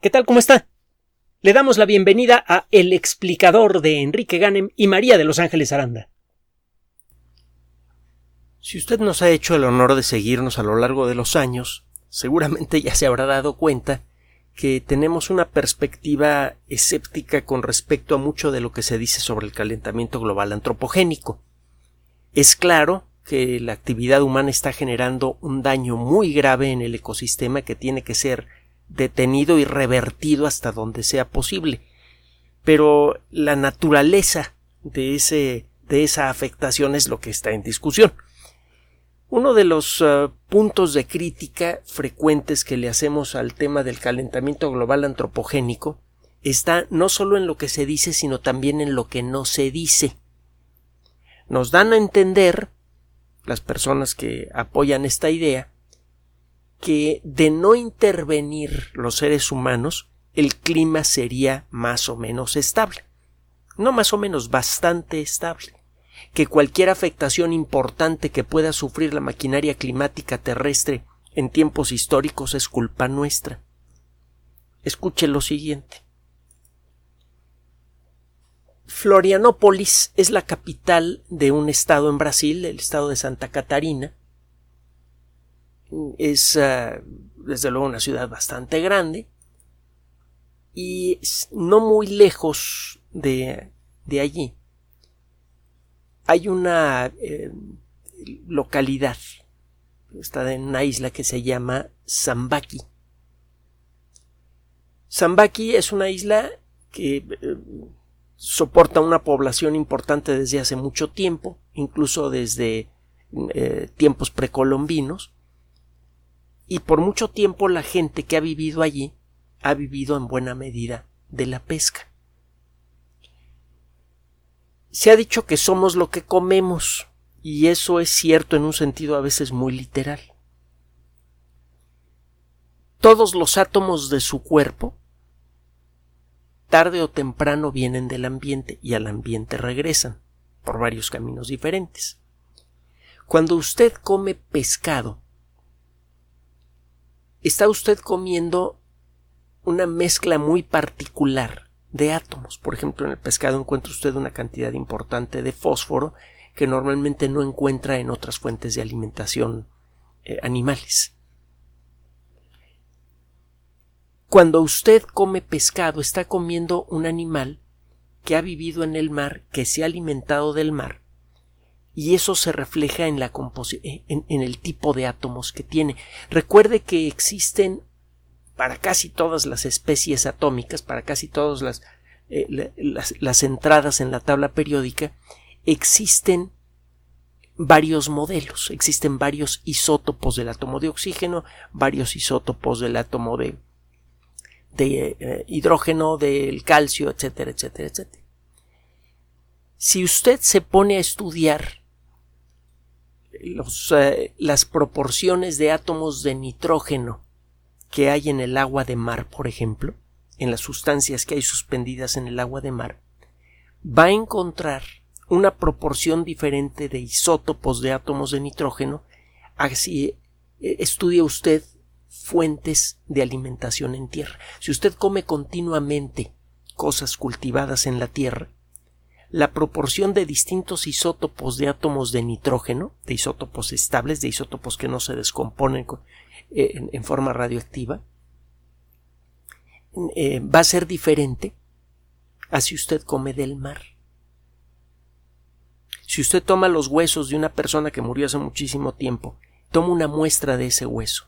¿Qué tal? ¿Cómo está? Le damos la bienvenida a El explicador de Enrique Ganem y María de Los Ángeles Aranda. Si usted nos ha hecho el honor de seguirnos a lo largo de los años, seguramente ya se habrá dado cuenta que tenemos una perspectiva escéptica con respecto a mucho de lo que se dice sobre el calentamiento global antropogénico. Es claro que la actividad humana está generando un daño muy grave en el ecosistema que tiene que ser detenido y revertido hasta donde sea posible. Pero la naturaleza de, ese, de esa afectación es lo que está en discusión. Uno de los uh, puntos de crítica frecuentes que le hacemos al tema del calentamiento global antropogénico está no solo en lo que se dice, sino también en lo que no se dice. Nos dan a entender, las personas que apoyan esta idea, que de no intervenir los seres humanos, el clima sería más o menos estable. No más o menos bastante estable. Que cualquier afectación importante que pueda sufrir la maquinaria climática terrestre en tiempos históricos es culpa nuestra. Escuche lo siguiente. Florianópolis es la capital de un estado en Brasil, el estado de Santa Catarina, es ah, desde luego una ciudad bastante grande y no muy lejos de, de allí. Hay una eh, localidad está en una isla que se llama Zambaki. Zambaki es una isla que eh, soporta una población importante desde hace mucho tiempo, incluso desde eh, tiempos precolombinos, y por mucho tiempo la gente que ha vivido allí ha vivido en buena medida de la pesca. Se ha dicho que somos lo que comemos, y eso es cierto en un sentido a veces muy literal. Todos los átomos de su cuerpo tarde o temprano vienen del ambiente y al ambiente regresan por varios caminos diferentes. Cuando usted come pescado, está usted comiendo una mezcla muy particular de átomos. Por ejemplo, en el pescado encuentra usted una cantidad importante de fósforo que normalmente no encuentra en otras fuentes de alimentación eh, animales. Cuando usted come pescado, está comiendo un animal que ha vivido en el mar, que se ha alimentado del mar y eso se refleja en, la eh, en, el tipo de átomos que tiene. Recuerde que existen para casi todas las especies atómicas, para casi todas las, eh, las, las entradas en la tabla periódica, existen varios modelos, existen varios isótopos del átomo de oxígeno, varios isótopos del átomo de, de eh, hidrógeno, del calcio, etcétera, etcétera, etcétera. Si usted se pone a estudiar eh, las proporciones de átomos de nitrógeno que hay en el agua de mar, por ejemplo, en las sustancias que hay suspendidas en el agua de mar, va a encontrar una proporción diferente de isótopos de átomos de nitrógeno así eh, estudia usted fuentes de alimentación en tierra. Si usted come continuamente cosas cultivadas en la tierra, la proporción de distintos isótopos de átomos de nitrógeno, de isótopos estables, de isótopos que no se descomponen eh, en, forma radioactiva, eh, va a ser diferente a si usted come del mar. Si usted toma los huesos de una persona que murió hace muchísimo tiempo, toma una muestra de ese hueso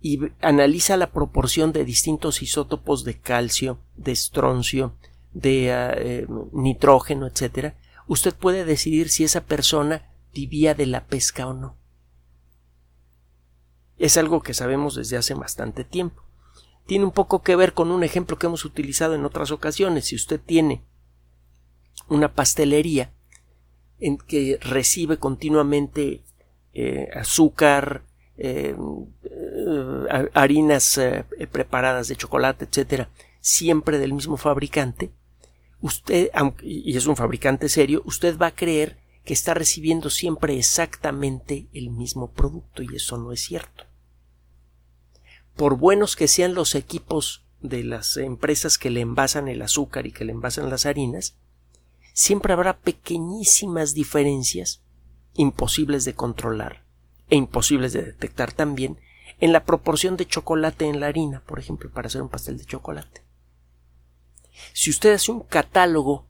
y analiza la proporción de distintos isótopos de calcio, de estroncio, de ah, eh, nitrógeno, etcétera, usted puede decidir si esa persona vivía de la pesca o no. Es algo que sabemos desde hace bastante tiempo. Tiene un poco que ver con un ejemplo que hemos utilizado en otras ocasiones. Si usted tiene una pastelería en que recibe continuamente eh, azúcar, eh, harinas preparadas de chocolate, etcétera, siempre del mismo fabricante, usted, y es un fabricante serio, usted va a creer que está recibiendo siempre exactamente el mismo producto y eso no es cierto. Por buenos que sean los equipos de las empresas que le envasan el azúcar y que le envasan las harinas, siempre habrá pequeñísimas diferencias imposibles de controlar e imposibles de detectar también en la proporción de chocolate en la harina, por ejemplo, para hacer un pastel de chocolate. Si usted hace un catálogo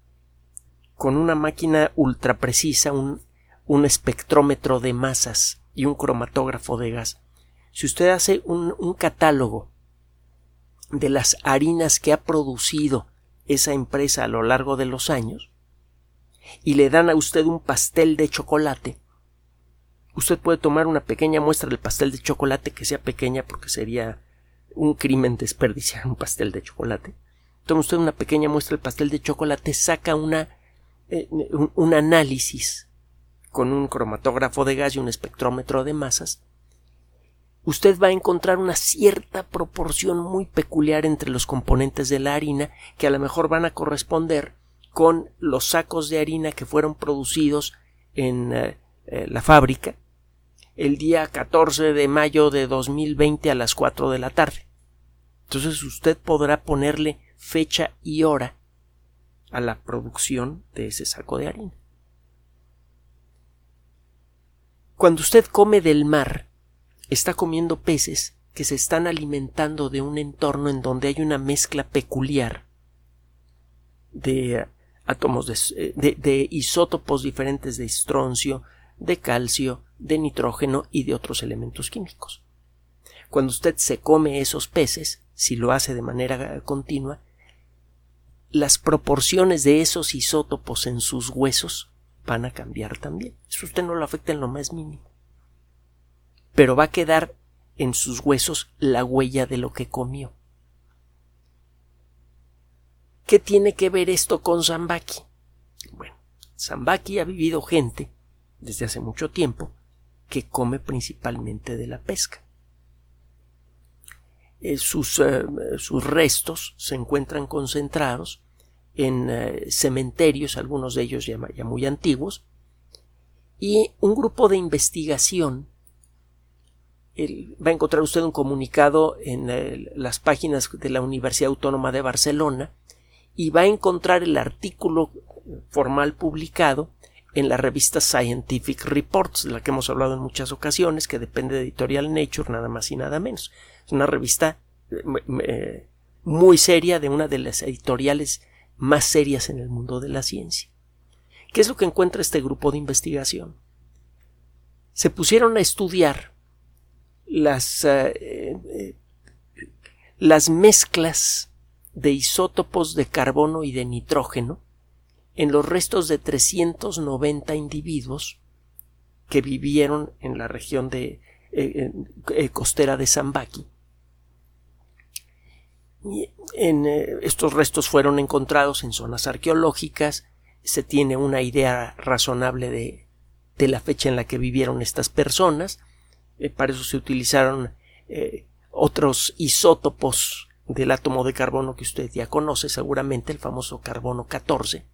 con una máquina ultra precisa, un, un espectrómetro de masas y un cromatógrafo de gas, si usted hace un, un catálogo de las harinas que ha producido esa empresa a lo largo de los años y le dan a usted un pastel de chocolate, usted puede tomar una pequeña muestra del pastel de chocolate que sea pequeña porque sería un crimen desperdiciar un pastel de chocolate. Toma usted una pequeña muestra del pastel de chocolate, saca una, eh, un, análisis con un cromatógrafo de gas y un espectrómetro de masas usted va a encontrar una cierta proporción muy peculiar entre los componentes de la harina que a lo mejor van a corresponder con los sacos de harina que fueron producidos en eh, eh, la fábrica el día 14 de mayo de 2020 a las 4 de la tarde. Entonces usted podrá ponerle fecha y hora a la producción de ese saco de harina. Cuando usted come del mar, está comiendo peces que se están alimentando de un entorno en donde hay una mezcla peculiar de átomos de, de, isótopos diferentes de estroncio, de calcio, de nitrógeno y de otros elementos químicos. Cuando usted se come esos peces, si lo hace de manera continua, las proporciones de esos isótopos en sus huesos van a cambiar también. Eso usted no lo afecta en lo más mínimo pero va a quedar en sus huesos la huella de lo que comió. ¿Qué tiene que ver esto con Zambaki? Bueno, Zambaki ha vivido gente desde hace mucho tiempo que come principalmente de la pesca. Eh, sus, eh, sus, restos se encuentran concentrados en eh, cementerios, algunos de ellos ya muy antiguos, y un grupo de investigación va a encontrar usted un comunicado en las páginas de la Universidad Autónoma de Barcelona y va a encontrar el artículo formal publicado en la revista Scientific Reports, de la que hemos hablado en muchas ocasiones, que depende de Editorial Nature, nada más y nada menos. Una revista eh, eh, muy seria, de una de las editoriales más serias en el mundo de la ciencia. ¿Qué es lo que encuentra este grupo de investigación? Se pusieron a estudiar las, eh, las mezclas de isótopos de carbono y de nitrógeno en los restos de 390 individuos que vivieron en la región de costera de Zambaki. En, estos restos fueron encontrados en zonas arqueológicas, se tiene una idea razonable de, de la fecha en la que vivieron estas personas, eh, para eso se utilizaron eh, otros isótopos del átomo de carbono que usted ya conoce seguramente, el famoso carbono 14.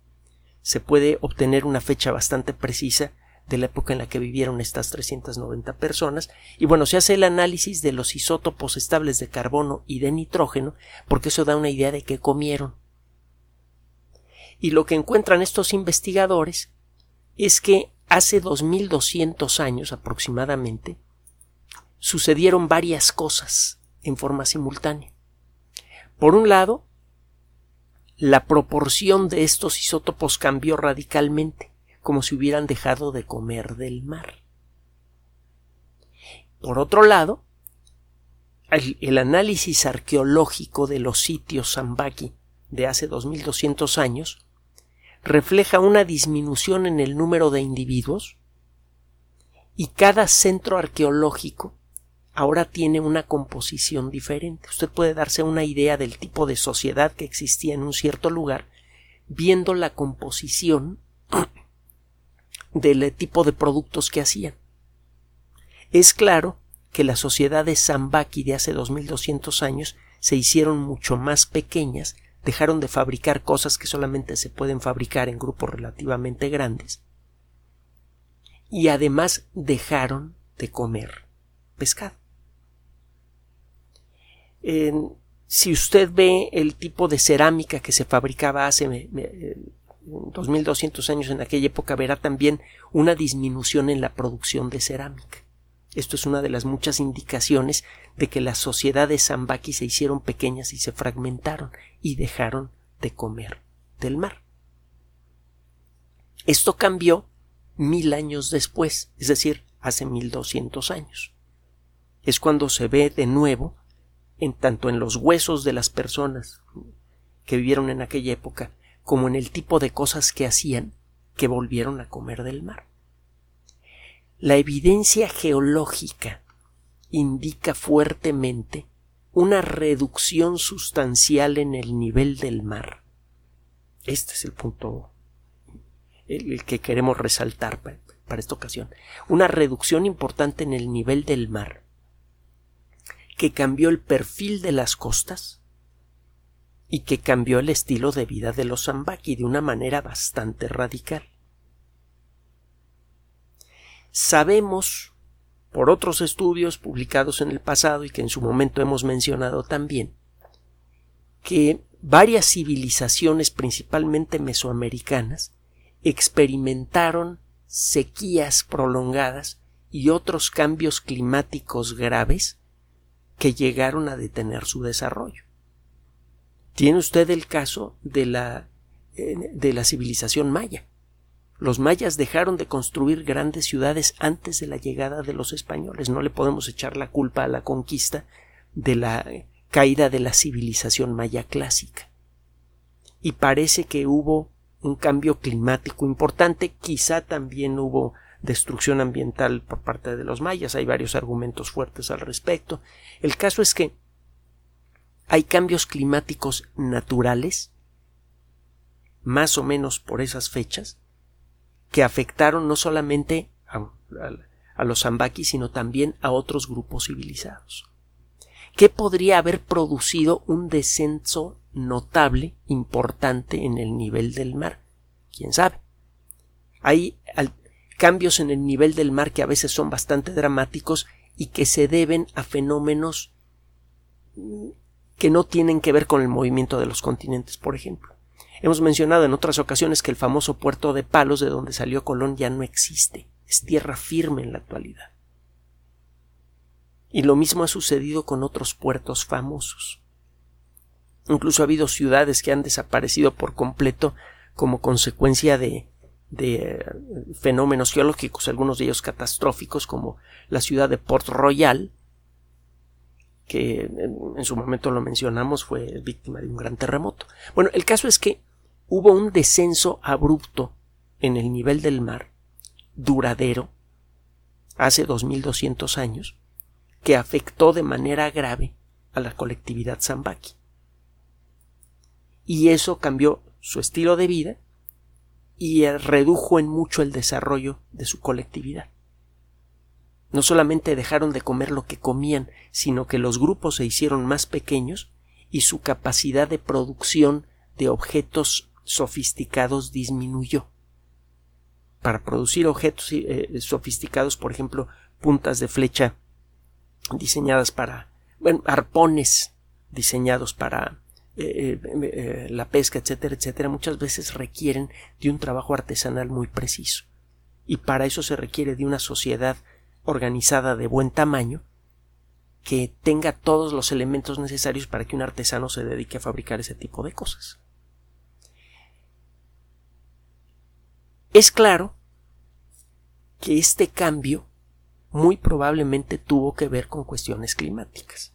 Se puede obtener una fecha bastante precisa de la época en la que vivieron estas 390 personas y bueno, se hace el análisis de los isótopos estables de carbono y de nitrógeno porque eso da una idea de qué comieron. Y lo que encuentran estos investigadores es que hace 2200 años aproximadamente sucedieron varias cosas en forma simultánea. Por un lado, la proporción de estos isótopos cambió radicalmente, como si hubieran dejado de comer del mar. Por otro lado, el, análisis arqueológico de los sitios Zambaki de hace 2200 años refleja una disminución en el número de individuos y cada centro arqueológico ahora tiene una composición diferente. Usted puede darse una idea del tipo de sociedad que existía en un cierto lugar viendo la composición del tipo de productos que hacían. Es claro que las sociedades Zambaki de hace 2200 años se hicieron mucho más pequeñas, dejaron de fabricar cosas que solamente se pueden fabricar en grupos relativamente grandes y además dejaron de comer pescado si usted ve el tipo de cerámica que se fabricaba hace 2200 años en aquella época, verá también una disminución en la producción de cerámica. Esto es una de las muchas indicaciones de que las sociedades zambaki se hicieron pequeñas y se fragmentaron y dejaron de comer del mar. Esto cambió mil años después, es decir, hace mil doscientos años. Es cuando se ve de nuevo, en tanto en los huesos de las personas que vivieron en aquella época, como en el tipo de cosas que hacían, que volvieron a comer del mar. La evidencia geológica indica fuertemente una reducción sustancial en el nivel del mar. Este es el punto el que queremos resaltar para esta ocasión. Una reducción importante en el nivel del mar que cambió el perfil de las costas y que cambió el estilo de vida de los Zambaki de una manera bastante radical. Sabemos, por otros estudios publicados en el pasado y que en su momento hemos mencionado también, que varias civilizaciones, principalmente mesoamericanas, experimentaron sequías prolongadas y otros cambios climáticos graves que llegaron a detener su desarrollo. Tiene usted el caso de la, eh, de la civilización maya. Los mayas dejaron de construir grandes ciudades antes de la llegada de los españoles. No le podemos echar la culpa a la conquista de la caída de la civilización maya clásica. Y parece que hubo un cambio climático importante, quizá también hubo destrucción ambiental por parte de los mayas, hay varios argumentos fuertes al respecto. El caso es que hay cambios climáticos naturales, más o menos por esas fechas, que afectaron no solamente a, los Zambaki, sino también a otros grupos civilizados. ¿Qué podría haber producido un descenso notable, importante en el nivel del mar? ¿Quién sabe? Hay cambios en el nivel del mar que a veces son bastante dramáticos y que se deben a fenómenos que no tienen que ver con el movimiento de los continentes, por ejemplo. Hemos mencionado en otras ocasiones que el famoso puerto de Palos de donde salió Colón ya no existe, es tierra firme en la actualidad. Y lo mismo ha sucedido con otros puertos famosos. Incluso ha habido ciudades que han desaparecido por completo como consecuencia de, eh, fenómenos geológicos, algunos de ellos catastróficos, como la ciudad de Port Royal, que en su momento lo mencionamos, fue víctima de un gran terremoto. Bueno, el caso es que hubo un descenso abrupto en el nivel del mar, duradero, hace 2200 años, que afectó de manera grave a la colectividad Zambaki. Y eso cambió su estilo de vida y redujo en mucho el desarrollo de su colectividad. No solamente dejaron de comer lo que comían, sino que los grupos se hicieron más pequeños y su capacidad de producción de objetos sofisticados disminuyó. Para producir objetos eh, sofisticados, por ejemplo, puntas de flecha diseñadas para, bueno, arpones diseñados para eh, eh, la pesca, etcétera, etcétera, muchas veces requieren de un trabajo artesanal muy preciso. Y para eso se requiere de una sociedad organizada de buen tamaño que tenga todos los elementos necesarios para que un artesano se dedique a fabricar ese tipo de cosas. Es claro que este cambio muy probablemente tuvo que ver con cuestiones climáticas.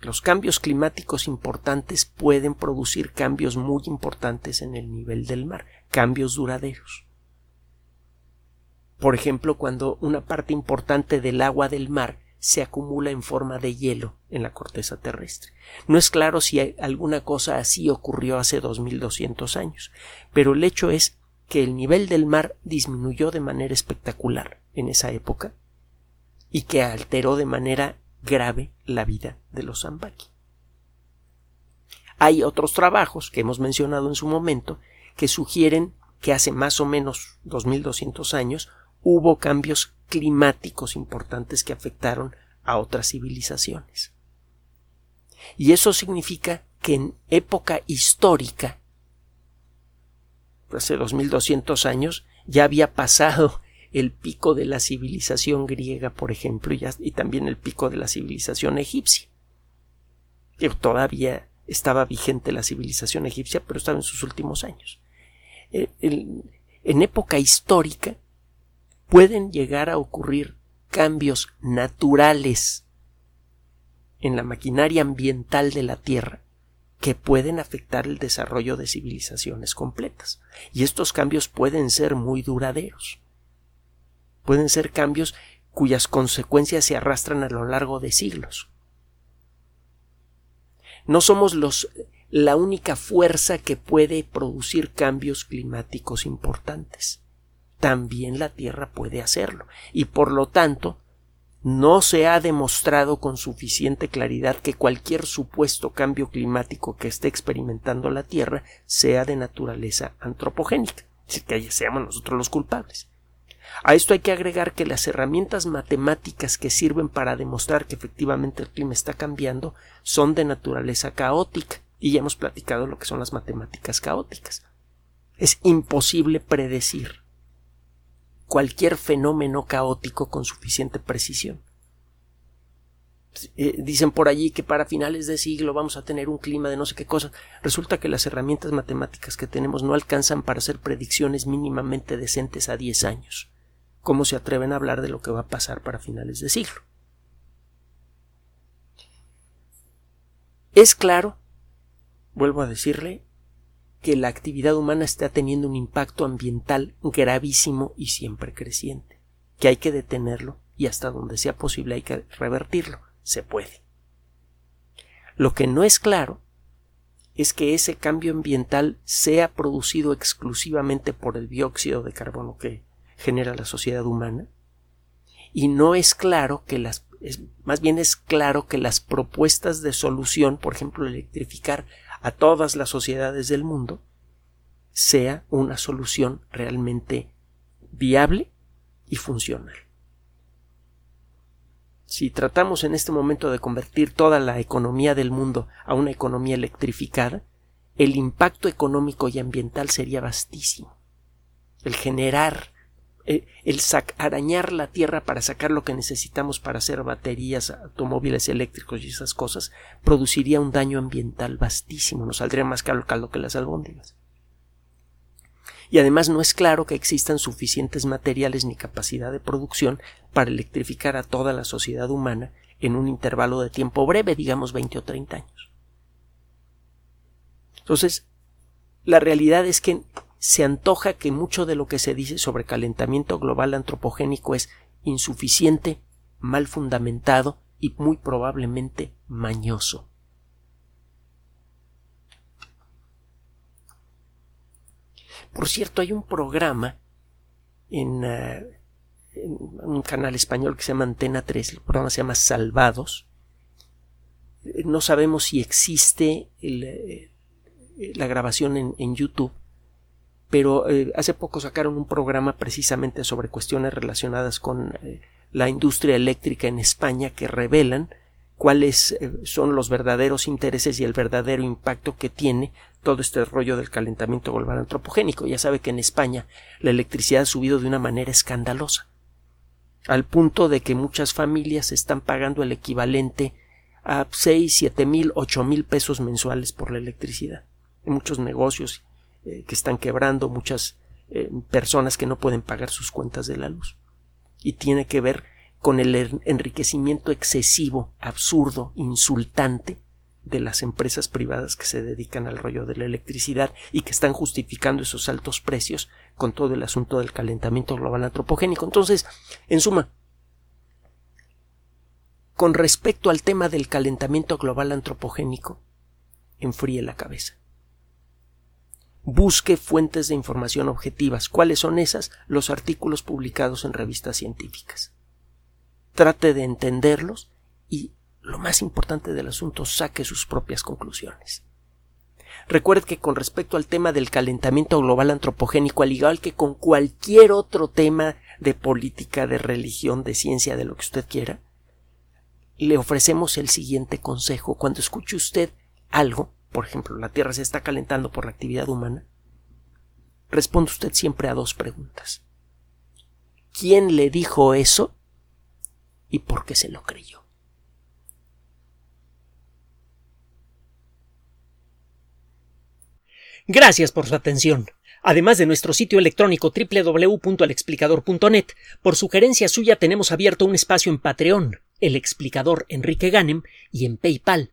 Los cambios climáticos importantes pueden producir cambios muy importantes en el nivel del mar, cambios duraderos. Por ejemplo, cuando una parte importante del agua del mar se acumula en forma de hielo en la corteza terrestre. No es claro si alguna cosa así ocurrió hace 2200 años, pero el hecho es que el nivel del mar disminuyó de manera espectacular en esa época y que alteró de manera grave la vida de los Zambaki. Hay otros trabajos que hemos mencionado en su momento que sugieren que hace más o menos 2200 años hubo cambios climáticos importantes que afectaron a otras civilizaciones. Y eso significa que en época histórica, hace 2200 años, ya había pasado el pico de la civilización griega, por ejemplo, y, también el pico de la civilización egipcia. Que todavía estaba vigente la civilización egipcia, pero estaba en sus últimos años. Eh, en época histórica pueden llegar a ocurrir cambios naturales en la maquinaria ambiental de la Tierra que pueden afectar el desarrollo de civilizaciones completas. Y estos cambios pueden ser muy duraderos. Pueden ser cambios cuyas consecuencias se arrastran a lo largo de siglos. No somos la única fuerza que puede producir cambios climáticos importantes. También la Tierra puede hacerlo, y por lo tanto no se ha demostrado con suficiente claridad que cualquier supuesto cambio climático que esté experimentando la Tierra sea de naturaleza antropogénica, es que seamos nosotros los culpables. A esto hay que agregar que las herramientas matemáticas que sirven para demostrar que efectivamente el clima está cambiando son de naturaleza caótica, y ya hemos platicado lo que son las matemáticas caóticas. Es imposible predecir cualquier fenómeno caótico con suficiente precisión. Eh, dicen por allí que para finales de siglo vamos a tener un clima de no sé qué cosa. Resulta que las herramientas matemáticas que tenemos no alcanzan para hacer predicciones mínimamente decentes a 10 años. ¿Cómo se atreven a hablar de lo que va a pasar para finales de siglo? Es claro, vuelvo a decirle, que la actividad humana está teniendo un impacto ambiental gravísimo y siempre creciente, que hay que detenerlo y hasta donde sea posible hay que revertirlo. Se puede. Lo que no es claro es que ese cambio ambiental sea producido exclusivamente por el dióxido de carbono que genera la sociedad humana y no es claro que las más bien es claro que las propuestas de solución, por ejemplo, electrificar a todas las sociedades del mundo sea una solución realmente viable y funcional. Si tratamos en este momento de convertir toda la economía del mundo a una economía electrificada, el impacto económico y ambiental sería vastísimo. El generar eh, el arañar la tierra para sacar lo que necesitamos para hacer baterías, automóviles eléctricos y esas cosas, produciría un daño ambiental vastísimo, nos saldría más caro el caldo que las albóndigas. Y además no es claro que existan suficientes materiales ni capacidad de producción para electrificar a toda la sociedad humana en un intervalo de tiempo breve, digamos 20 o 30 años. Entonces, la realidad es que se antoja que mucho de lo que se dice sobre calentamiento global antropogénico es insuficiente, mal fundamentado y muy probablemente mañoso. Por cierto, hay un programa en, eh, un canal español que se llama Antena 3, el programa se llama Salvados. No sabemos si existe eh, la grabación en YouTube, pero eh, hace poco sacaron un programa precisamente sobre cuestiones relacionadas con eh, la industria eléctrica en España que revelan cuáles eh, son los verdaderos intereses y el verdadero impacto que tiene todo este rollo del calentamiento global antropogénico. Ya sabe que en España la electricidad ha subido de una manera escandalosa, al punto de que muchas familias están pagando el equivalente a seis, siete mil, ocho mil pesos mensuales por la electricidad. En muchos negocios eh, que están quebrando, muchas eh, personas que no pueden pagar sus cuentas de la luz. Y tiene que ver con el enriquecimiento excesivo, absurdo, insultante de las empresas privadas que se dedican al rollo de la electricidad y que están justificando esos altos precios con todo el asunto del calentamiento global antropogénico. Entonces, en suma, con respecto al tema del calentamiento global antropogénico, enfríe la cabeza busque fuentes de información objetivas. ¿Cuáles son esas? Los artículos publicados en revistas científicas. Trate de entenderlos y, lo más importante del asunto, saque sus propias conclusiones. Recuerde que con respecto al tema del calentamiento global antropogénico, al igual que con cualquier otro tema de política, de religión, de ciencia, de lo que usted quiera, le ofrecemos el siguiente consejo. Cuando escuche usted algo, por ejemplo, la Tierra se está calentando por la actividad humana, responde usted siempre a dos preguntas. ¿Quién le dijo eso? ¿Y por qué se lo creyó? Gracias por su atención. Además de nuestro sitio electrónico www.alexplicador.net, por sugerencia suya tenemos abierto un espacio en Patreon, el explicador Enrique Ganem, y en PayPal,